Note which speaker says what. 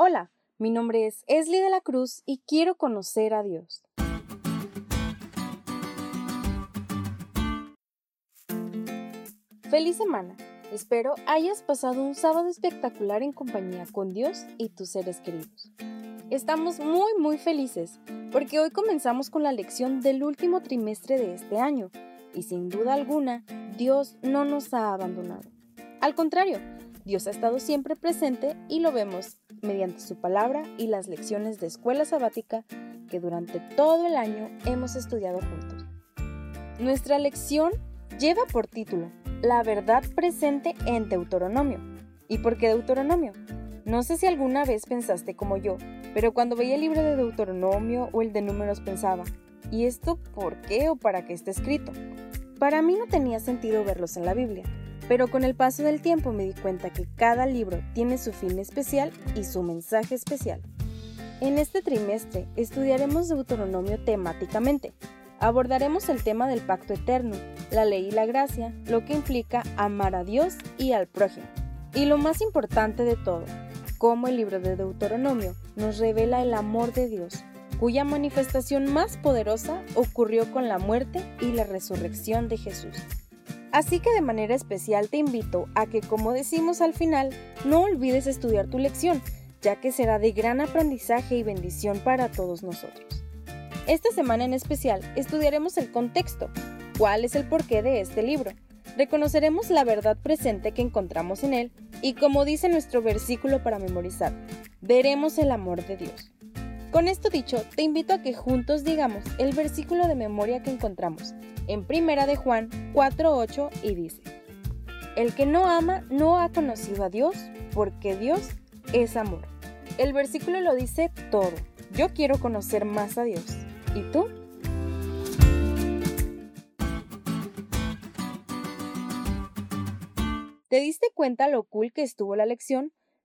Speaker 1: Hola, mi nombre es Esli de la Cruz y quiero conocer a Dios. Feliz semana. Espero hayas pasado un sábado espectacular en compañía con Dios y tus seres queridos. Estamos muy muy felices porque hoy comenzamos con la lección del último trimestre de este año y sin duda alguna Dios no nos ha abandonado. Al contrario, Dios ha estado siempre presente y lo vemos mediante su palabra y las lecciones de escuela sabática que durante todo el año hemos estudiado juntos. Nuestra lección lleva por título La verdad presente en Deuteronomio. ¿Y por qué Deuteronomio? No sé si alguna vez pensaste como yo, pero cuando veía el libro de Deuteronomio o el de números pensaba, ¿y esto por qué o para qué está escrito? Para mí no tenía sentido verlos en la Biblia, pero con el paso del tiempo me di cuenta que cada libro tiene su fin especial y su mensaje especial. En este trimestre estudiaremos Deuteronomio temáticamente. Abordaremos el tema del pacto eterno, la ley y la gracia, lo que implica amar a Dios y al prójimo. Y lo más importante de todo, cómo el libro de Deuteronomio nos revela el amor de Dios, cuya manifestación más poderosa ocurrió con la muerte y la resurrección de Jesús. Así que de manera especial te invito a que, como decimos al final, no olvides estudiar tu lección, ya que será de gran aprendizaje y bendición para todos nosotros. Esta semana en especial estudiaremos el contexto, cuál es el porqué de este libro. Reconoceremos la verdad presente que encontramos en él y como dice nuestro versículo para memorizar, veremos el amor de Dios. Con esto dicho, te invito a que juntos digamos el versículo de memoria que encontramos en Primera de Juan 4:8 y dice: El que no ama no ha conocido a Dios, porque Dios es amor. El versículo lo dice todo. Yo quiero conocer más a Dios. ¿Y tú? ¿Te diste cuenta lo cool que estuvo la lección?